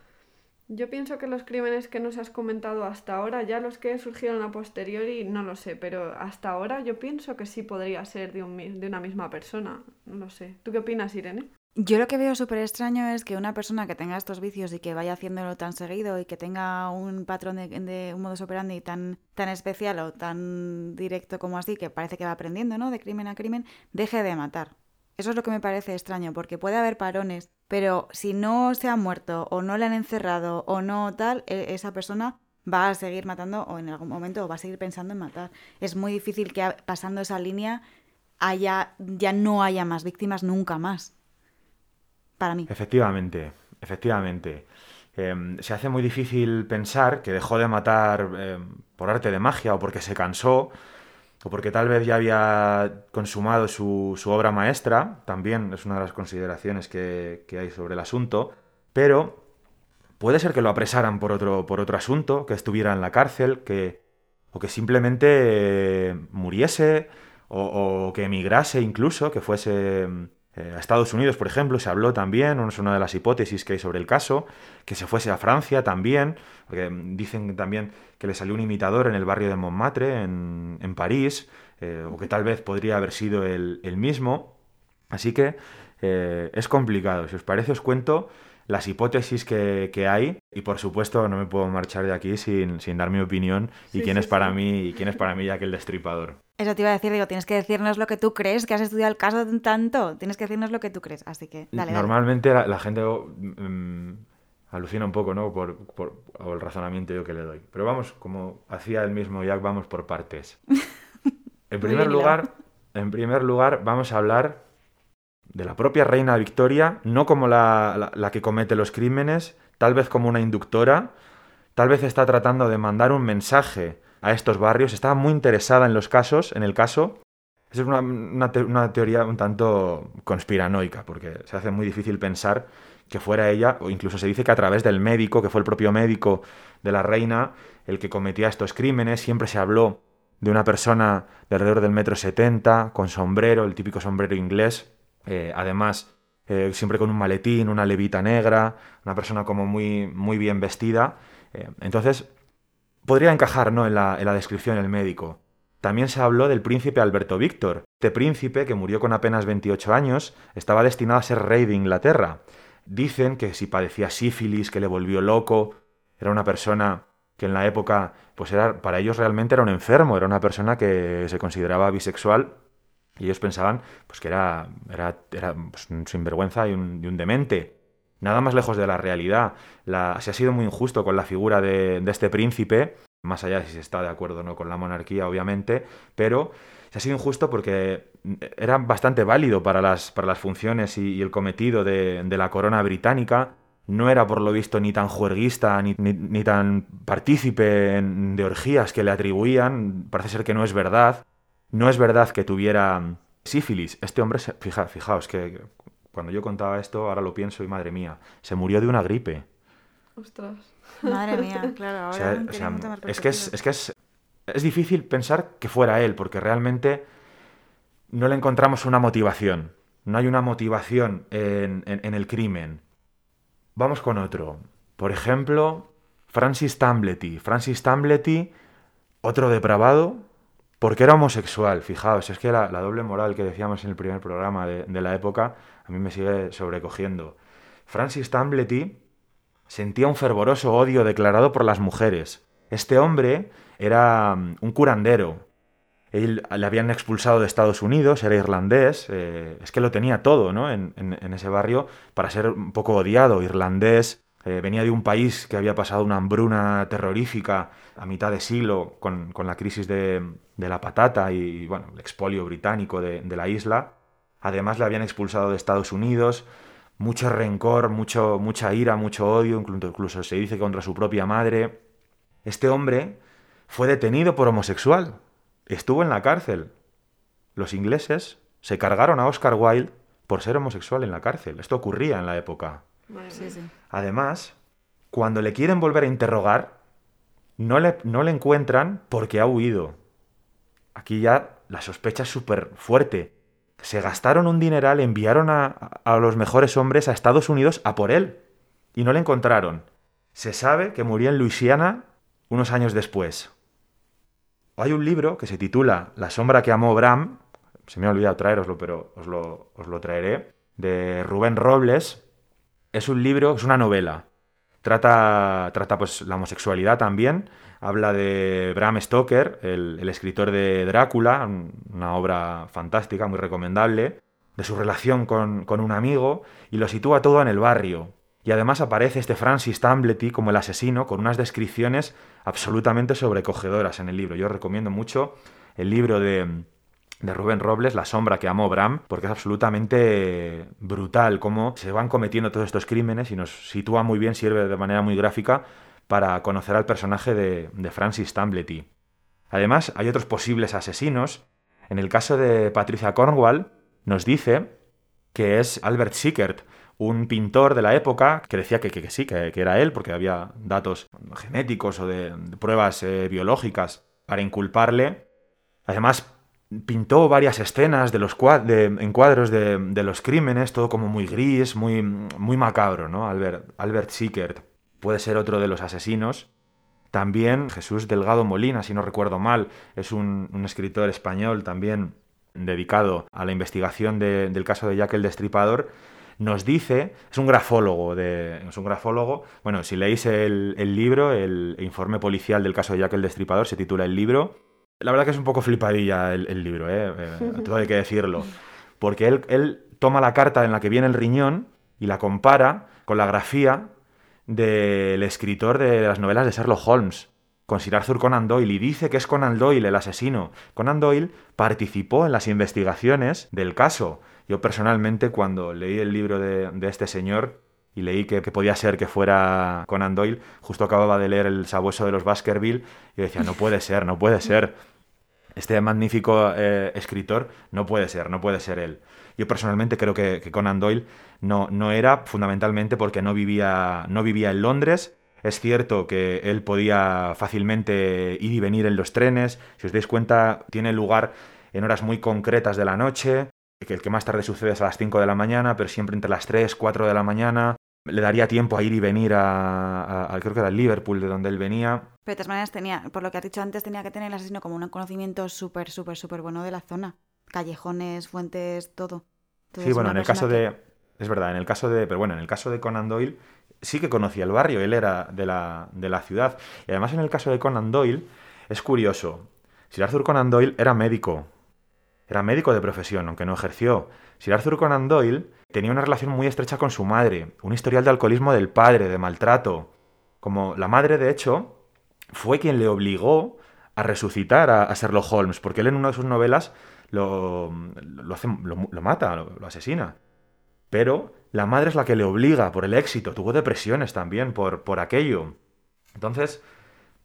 Yo pienso que los crímenes que nos has comentado hasta ahora, ya los que surgieron a posteriori, no lo sé, pero hasta ahora yo pienso que sí podría ser de, un de una misma persona. No lo sé. ¿Tú qué opinas, Irene? Yo lo que veo súper extraño es que una persona que tenga estos vicios y que vaya haciéndolo tan seguido y que tenga un patrón de, de un modus operandi tan, tan especial o tan directo como así, que parece que va aprendiendo, ¿no? De crimen a crimen, deje de matar. Eso es lo que me parece extraño, porque puede haber parones, pero si no se ha muerto o no le han encerrado o no tal, e- esa persona va a seguir matando o en algún momento va a seguir pensando en matar. Es muy difícil que pasando esa línea haya, ya no haya más víctimas nunca más. Para mí. Efectivamente, efectivamente. Em, se hace muy difícil pensar que dejó de matar em, por arte de magia o porque se cansó o porque tal vez ya había consumado su, su obra maestra, también es una de las consideraciones que, que hay sobre el asunto, pero puede ser que lo apresaran por otro, por otro asunto, que estuviera en la cárcel, que, o que simplemente muriese, o, o que emigrase incluso, que fuese eh, a Estados Unidos, por ejemplo, se habló también, es una de las hipótesis que hay sobre el caso, que se fuese a Francia también, porque dicen también que le salió un imitador en el barrio de Montmartre, en, en París, eh, o que tal vez podría haber sido el, el mismo. Así que eh, es complicado. Si os parece, os cuento las hipótesis que, que hay y por supuesto no me puedo marchar de aquí sin, sin dar mi opinión y quién sí, es para sí. mí y quién es para mí Jack el Destripador. Eso te iba a decir, digo, tienes que decirnos lo que tú crees, que has estudiado el caso tanto. Tienes que decirnos lo que tú crees. Así que, dale, dale. Normalmente la, la gente mm, alucina un poco, ¿no? Por, por- por el razonamiento yo que le doy. Pero vamos, como hacía el mismo Jack, vamos por partes. [laughs] En primer lugar, en primer lugar, vamos a hablar de la propia reina Victoria, no como la, la- la que comete los crímenes, tal vez como una inductora, tal vez está tratando de mandar un mensaje a estos barrios, estaba muy interesada en los casos, en el caso. Es una, una teoría un tanto conspiranoica, porque se hace muy difícil pensar que fuera ella, o incluso se dice que a través del médico, que fue el propio médico de la reina, el que cometía estos crímenes, siempre se habló de una persona de alrededor del metro setenta, con sombrero, el típico sombrero inglés, eh, además eh, siempre con un maletín, una levita negra, una persona como muy, muy bien vestida. Eh, entonces, podría encajar ¿no? en, la, descripción del médico. También se habló del príncipe Alberto Víctor. Este príncipe, que murió con apenas 28 años, estaba destinado a ser rey de Inglaterra. Dicen que si padecía sífilis, que le volvió loco, era una persona que en la época, pues era, para ellos realmente era un enfermo, era una persona que se consideraba bisexual y ellos pensaban pues que era, era, era pues, un sinvergüenza y un demente. Nada más lejos de la realidad. Se ha sido muy injusto con la figura de, este príncipe, más allá de si se está de acuerdo o no con la monarquía, obviamente, pero se ha sido injusto porque era bastante válido para las, para las funciones y, el cometido de, la corona británica. No era, por lo visto, ni tan juerguista ni, ni- tan partícipe de orgías que le atribuían. Parece ser que no es verdad. No es verdad que tuviera sífilis. Este hombre, se- fija, fijaos que cuando yo contaba esto, ahora lo pienso y madre mía, se murió de una gripe. Ostras. Madre mía, [laughs] claro, ahora O sea, tiene o sea, mucha más es que es, es que es, es difícil pensar que fuera él, porque realmente no le encontramos una motivación. No hay una motivación en, en- en el crimen. Vamos con otro. Por ejemplo, Francis Tamblety. Francis Tamblety, otro depravado, porque era homosexual. Fijaos, es que la, la doble moral que decíamos en el primer programa de, de la época a mí me sigue sobrecogiendo. Francis Tamblety sentía un fervoroso odio declarado por las mujeres. Este hombre era mm, un curandero. Él le habían expulsado de Estados Unidos, era irlandés, eh, es que lo tenía todo, ¿no? En, ese barrio para ser un poco odiado, irlandés. eh, venía de un país que había pasado una hambruna terrorífica a mitad de siglo con, la crisis de, la patata y, bueno, el expolio británico de la isla. Además le habían expulsado de Estados Unidos, mucho rencor, mucho, mucha ira, mucho odio, incluso, incluso se dice contra su propia madre. Este hombre fue detenido por homosexual, estuvo en la cárcel. Los ingleses se cargaron a Oscar Wilde por ser homosexual en la cárcel. Esto ocurría en la época. Sí, sí. Además, cuando le quieren volver a interrogar, no le, no le encuentran porque ha huido. Aquí ya la sospecha es súper fuerte. Se gastaron un dineral, enviaron a, a los mejores hombres a Estados Unidos a por él. Y no le encontraron. Se sabe que murió en Luisiana unos años después. Hay un libro que se titula La sombra que amó Bram, se me ha olvidado traeroslo, pero os lo, os lo traeré, de Rubén Robles. Es un libro, es una novela. Trata, trata pues la homosexualidad también. Habla de Bram Stoker, el, escritor de Drácula, una obra fantástica, muy recomendable, de su relación con, con un amigo, y lo sitúa todo en el barrio. Y además aparece este Francis Tamblety como el asesino con unas descripciones absolutamente sobrecogedoras en el libro. Yo recomiendo mucho el libro de, de Rubén Robles, La sombra que amó Bram, porque es absolutamente brutal cómo se van cometiendo todos estos crímenes y nos sitúa muy bien, sirve de manera muy gráfica para conocer al personaje de, Francis Tamblety. Además, hay otros posibles asesinos. En el caso de Patricia Cornwall, nos dice que es Albert Sickert, un pintor de la época que decía que, sí, que, era él, porque había datos genéticos o de, pruebas eh, biológicas para inculparle. Además, pintó varias escenas de los de, encuadros de, de, los crímenes, todo como muy gris, muy, muy macabro, ¿no? Albert, Albert Sickert puede ser otro de los asesinos. También Jesús Delgado Molina, si no recuerdo mal, es un, un escritor español también dedicado a la investigación de, del caso de Jack el Destripador, nos dice, es un grafólogo, de, es un grafólogo, bueno, si leéis el, el, libro, el informe policial del caso de Jack el Destripador, se titula El libro, la verdad que es un poco flipadilla el, el libro, ¿eh? eh [laughs] todo hay que decirlo, porque él, él toma la carta en la que viene el riñón y la compara con la grafía del escritor de las novelas de Sherlock Holmes, con Sir Arthur Conan Doyle, y dice que es Conan Doyle el asesino. Conan Doyle participó en las investigaciones del caso. Yo personalmente cuando leí el libro de, este señor y leí que, podía ser que fuera Conan Doyle, justo acababa de leer El sabueso de los Baskerville y decía, no puede ser, no puede ser. Este magnífico eh, escritor no puede ser, no puede ser él. Yo personalmente creo que, Conan Doyle no, no era fundamentalmente porque no vivía, no vivía en Londres, es cierto que él podía fácilmente ir y venir en los trenes. Si os dais cuenta, tiene lugar en horas muy concretas de la noche, que el que más tarde sucede es a las 5 de la mañana, pero siempre entre las 3, 4 de la mañana. Le daría tiempo a ir y venir a, a, a creo que era el Liverpool, de donde él venía. Pero de todas maneras tenía, por lo que has dicho antes, tenía que tener el asesino como un conocimiento súper, súper, súper bueno de la zona. Callejones, fuentes, todo. Entonces, sí, bueno, en el caso que... de... Es verdad, en el caso de... Pero bueno, en el caso de Conan Doyle sí que conocía el barrio, él era de la, de la ciudad. Y además en el caso de Conan Doyle es curioso. Sir Arthur Conan Doyle era médico. Era médico de profesión, aunque no ejerció. Sir Arthur Conan Doyle tenía una relación muy estrecha con su madre, un historial de alcoholismo del padre, de maltrato. Como la madre, de hecho, fue quien le obligó a resucitar a, Sherlock Holmes, porque él en una de sus novelas lo, lo, hace, lo, mata, lo, asesina. Pero la madre es la que le obliga por el éxito. Tuvo depresiones también por, por aquello. Entonces,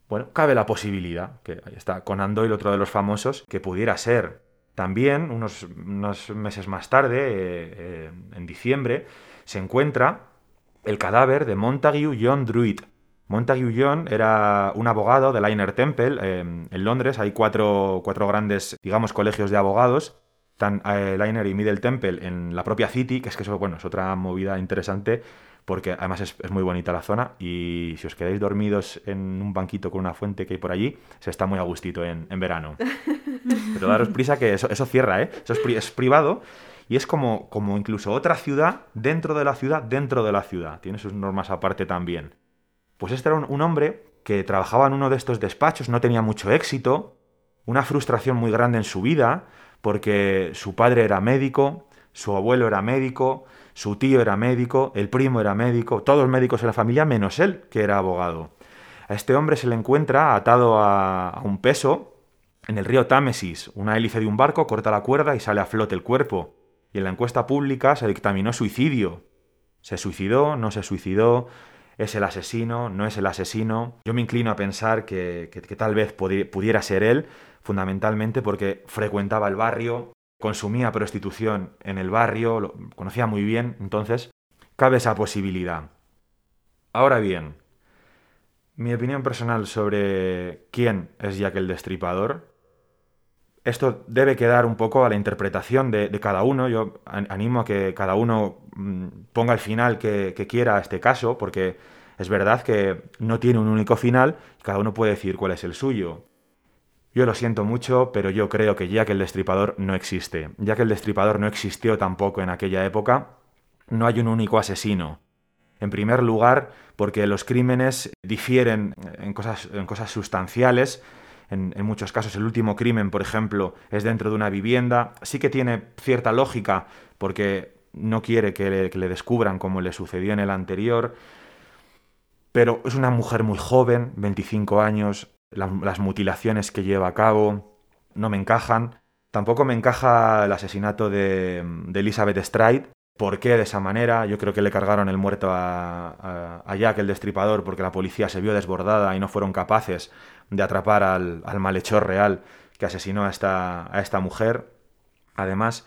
bueno, cabe la posibilidad, que ahí está Conan Doyle, otro de los famosos, que pudiera ser. También, unos, unos meses más tarde, eh, eh, en diciembre, se encuentra el cadáver de Montague John Druid. Montague John era un abogado de Liner Temple eh, en Londres. Hay cuatro, cuatro grandes, digamos, colegios de abogados Liner y Middle Temple en la propia City, que es que eso, bueno, es otra movida interesante porque además es, es, muy bonita la zona y si os quedáis dormidos en un banquito con una fuente que hay por allí, se está muy a gustito en, en verano. [laughs] Pero daros prisa que eso, eso cierra, ¿eh? Eso es, pri es, privado y es como, como incluso otra ciudad dentro de la ciudad, dentro de la ciudad. Tiene sus normas aparte también. Pues este era un, un hombre que trabajaba en uno de estos despachos, no tenía mucho éxito, una frustración muy grande en su vida, porque su padre era médico, su abuelo era médico, su tío era médico, el primo era médico, todos médicos en la familia menos él, que era abogado. A este hombre se le encuentra atado a, un peso en el río Támesis. Una hélice de un barco corta la cuerda y sale a flote el cuerpo. Y en la encuesta pública se dictaminó suicidio. ¿Se suicidó? ¿No se suicidó? ¿Es el asesino? ¿No es el asesino? Yo me inclino a pensar que tal vez pudiera ser él, fundamentalmente porque frecuentaba el barrio, consumía prostitución en el barrio, lo conocía muy bien, entonces cabe esa posibilidad. Ahora bien, Mi opinión personal sobre quién es Jack el Destripador. Esto debe quedar un poco a la interpretación de, cada uno. Yo animo a que cada uno mm, ponga el final que, que quiera a este caso, porque es verdad que no tiene un único final, cada uno puede decir cuál es el suyo. Yo lo siento mucho, pero yo creo que Jack el Destripador no existe. Ya que el Destripador no existió tampoco en aquella época, no hay un único asesino. En primer lugar, porque los crímenes difieren en cosas, en cosas sustanciales. En, muchos casos, el último crimen, por ejemplo, es dentro de una vivienda. Sí que tiene cierta lógica, porque no quiere que le, descubran como le sucedió en el anterior. Pero es una mujer muy joven, 25 años, las mutilaciones que lleva a cabo no me encajan. Tampoco me encaja el asesinato de, Elizabeth Stride. ¿Por qué de esa manera? Yo creo que le cargaron el muerto a, Jack, el destripador, porque la policía se vio desbordada y no fueron capaces de atrapar al, malhechor real que asesinó a esta, a esta mujer. Además,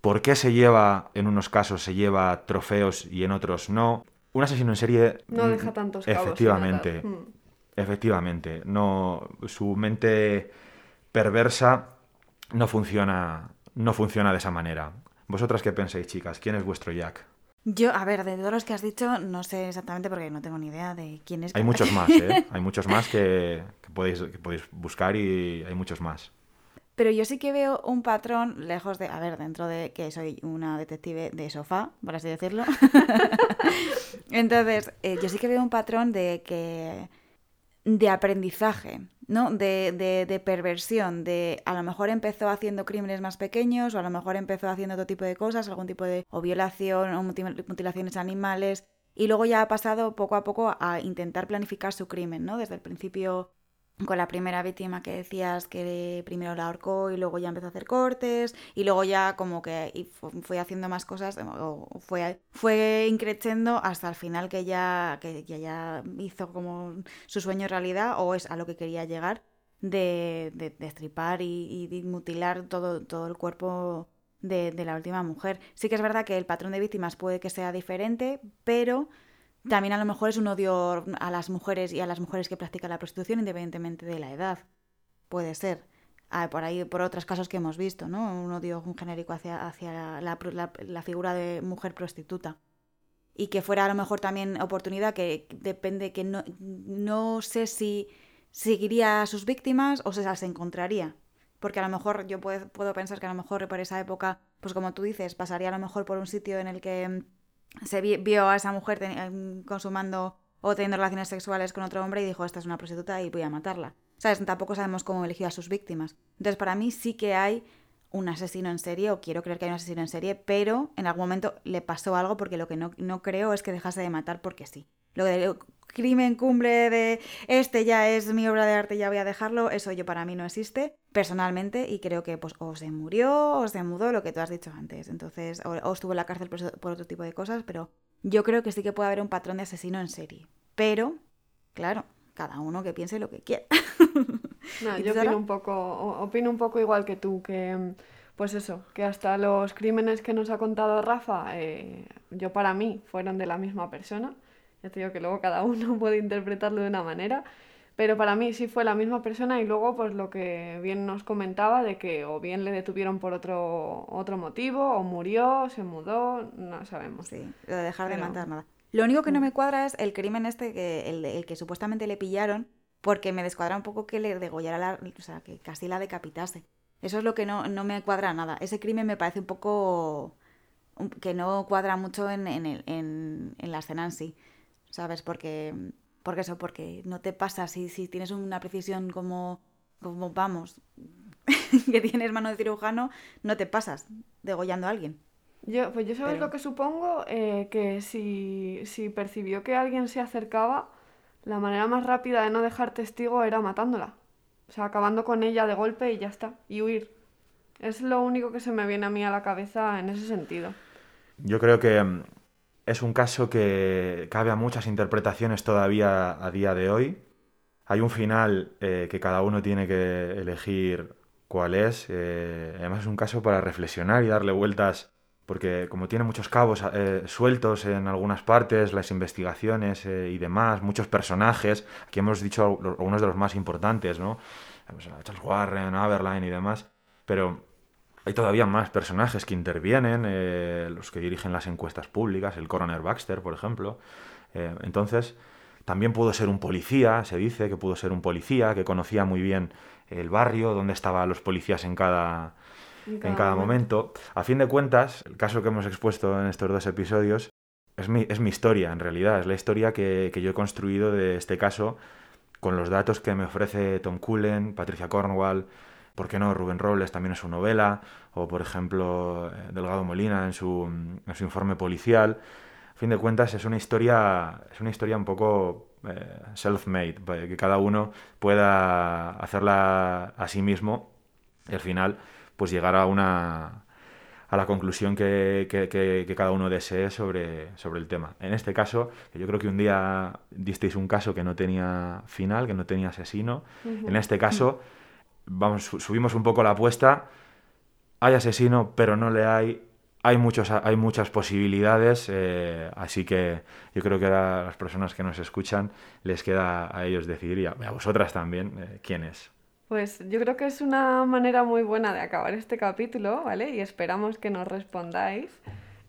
¿por qué se lleva, en unos casos se lleva trofeos y en otros no? Un asesino en serie... No deja tantos cabos Efectivamente. Efectivamente, no, su mente perversa no funciona, no funciona de esa manera. ¿Vosotras qué pensáis, chicas? ¿Quién es vuestro Jack? Yo, a ver, de todos los que has dicho, no sé exactamente porque no tengo ni idea de quién es. Hay muchos más, ¿eh? Hay muchos más que, podéis, que podéis buscar y hay muchos más. Pero yo sí que veo un patrón, lejos de, a ver, dentro de que soy una detective de sofá, por así decirlo. [laughs] Entonces, eh, yo sí que veo un patrón de que de aprendizaje, ¿no? De, de, de, perversión, de a lo mejor empezó haciendo crímenes más pequeños, o a lo mejor empezó haciendo otro tipo de cosas, algún tipo de o violación o mutilaciones animales, y luego ya ha pasado poco a poco a intentar planificar su crimen, ¿no? Desde el principio con la primera víctima que decías que primero la ahorcó y luego ya empezó a hacer cortes y luego ya como que fue haciendo más cosas o fue, fue increciendo hasta el final que ya, que ya, hizo como su sueño realidad o es a lo que quería llegar de, de, y, y, mutilar todo, todo el cuerpo de, de la última mujer. Sí que es verdad que el patrón de víctimas puede que sea diferente, pero también a lo mejor es un odio a las mujeres y a las mujeres que practican la prostitución independientemente de la edad. Puede ser. Ah, por ahí, por otros casos que hemos visto, ¿no? Un odio genérico hacia, hacia la, figura de mujer prostituta. Y que fuera a lo mejor también oportunidad que depende, que no, no sé si seguiría a sus víctimas o se las encontraría. Porque a lo mejor yo puedo, puedo pensar que a lo mejor por esa época, pues como tú dices, pasaría a lo mejor por un sitio en el que se vio a esa mujer em, consumando o teniendo relaciones sexuales con otro hombre y dijo, esta es una prostituta y voy a matarla. ¿Sabes? Tampoco sabemos cómo eligió a sus víctimas. Entonces, para mí sí que hay un asesino en serie, o quiero creer que hay un asesino en serie, pero en algún momento le pasó algo porque lo que no, no creo es que dejase de matar porque sí. Lo de crimen cumbre de este ya es mi obra de arte, ya voy a dejarlo, eso yo para mí no existe personalmente y creo que pues o se murió o se mudó, lo que tú has dicho antes, entonces o, estuvo en la cárcel por, otro tipo de cosas, pero yo creo que sí que puede haber un patrón de asesino en serie, pero claro, cada uno que piense lo que quiera. [laughs] No, yo opino un poco, opino un poco igual que tú, que pues eso, que hasta los crímenes que nos ha contado Rafa, eh, yo para mí fueron de la misma persona ya te digo que luego cada uno [laughs] puede interpretarlo de una manera, pero para mí sí fue la misma persona y luego pues lo que bien nos comentaba de que o bien le detuvieron por otro, otro motivo, o murió, se mudó, no sabemos. Sí, lo de dejar de matar nada. Lo único que no mm. me cuadra es el crimen este, que el, el que supuestamente le pillaron, porque me descuadra un poco que le degollara la, o sea, que casi la decapitase. Eso es lo que no, no me cuadra nada. Ese crimen me parece un poco que no cuadra mucho en, en, en, en la escena en sí. ¿Sabes? Porque, porque eso, porque no te pasa si, si tienes una precisión como, como vamos, [laughs] que tienes mano de cirujano, no te pasas degollando a alguien. Yo, pues yo sabes lo que supongo, eh, que si, si percibió que alguien se acercaba, la manera más rápida de no dejar testigo era matándola. O sea, acabando con ella de golpe y ya está, y huir. Es lo único que se me viene a mí a la cabeza en ese sentido. Yo creo que mm, es un caso que cabe a muchas interpretaciones todavía a día de hoy. Hay un final eh, que cada uno tiene que elegir cuál es. Eh, además es un caso para reflexionar y darle vueltas porque como tiene muchos cabos eh, sueltos en algunas partes, las investigaciones y demás, muchos personajes, aquí hemos dicho algunos de los más importantes, ¿no? Charles Warren, Aberline y demás, pero hay todavía más personajes que intervienen, eh, los que dirigen las encuestas públicas, el coroner Baxter, por ejemplo. entonces, también pudo ser un policía, se dice que pudo ser un policía, que conocía muy bien el barrio, dónde estaban los policías en cada, en cada, momento. A fin de cuentas, el caso que hemos expuesto en estos dos episodios es mi, es mi historia, en realidad. Es la historia que, yo he construido de este caso con los datos que me ofrece Tom Cullen, Patricia Cornwall, ¿por qué no? Rubén Robles también en su novela, o por ejemplo eh, Delgado Molina en su, en su informe policial. A fin de cuentas es una historia, es una historia un poco eh, self-made, que cada uno pueda hacerla a sí mismo y al final pues llegar a una a la conclusión que, que, cada uno desee sobre, sobre el tema. En este caso, yo creo que un día disteis un caso que no tenía final, que no tenía asesino. En este caso, [laughs] vamos, subimos un poco la apuesta. Hay asesino, pero no le hay. Hay, muchos, hay muchas posibilidades, eh, así que yo creo que a las personas que nos escuchan les queda a ellos decidir y a, vosotras también eh, quién es. Pues yo creo que es una manera muy buena de acabar este capítulo, ¿vale? Y esperamos que nos respondáis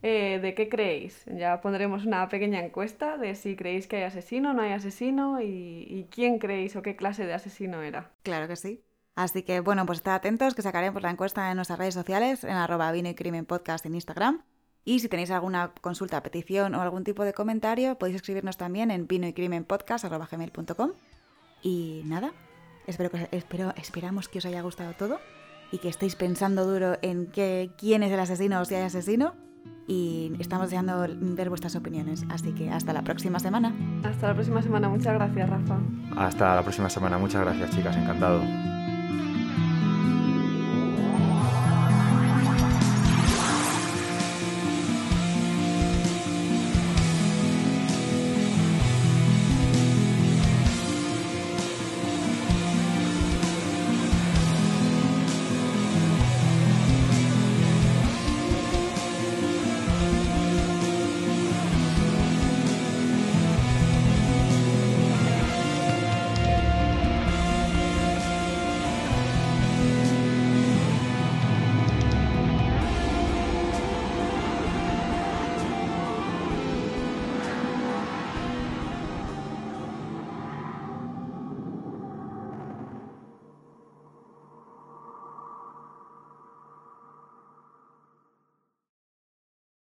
eh, de qué creéis. Ya pondremos una pequeña encuesta de si creéis que hay asesino, no hay asesino y, quién creéis o qué clase de asesino era. Claro que sí. Así que bueno, pues estad atentos que sacaremos la encuesta en nuestras redes sociales, en arroba vino y crimen podcast en Instagram. Y si tenéis alguna consulta, petición o algún tipo de comentario, podéis escribirnos también en vino y crimen podcast Y nada, Espero que, espero, esperamos que os haya gustado todo y que estéis pensando duro en que, quién es el asesino o si hay asesino. Y estamos deseando ver vuestras opiniones. Así que hasta la próxima semana. Hasta la próxima semana. Muchas gracias, Rafa. Hasta la próxima semana. Muchas gracias, chicas. Encantado.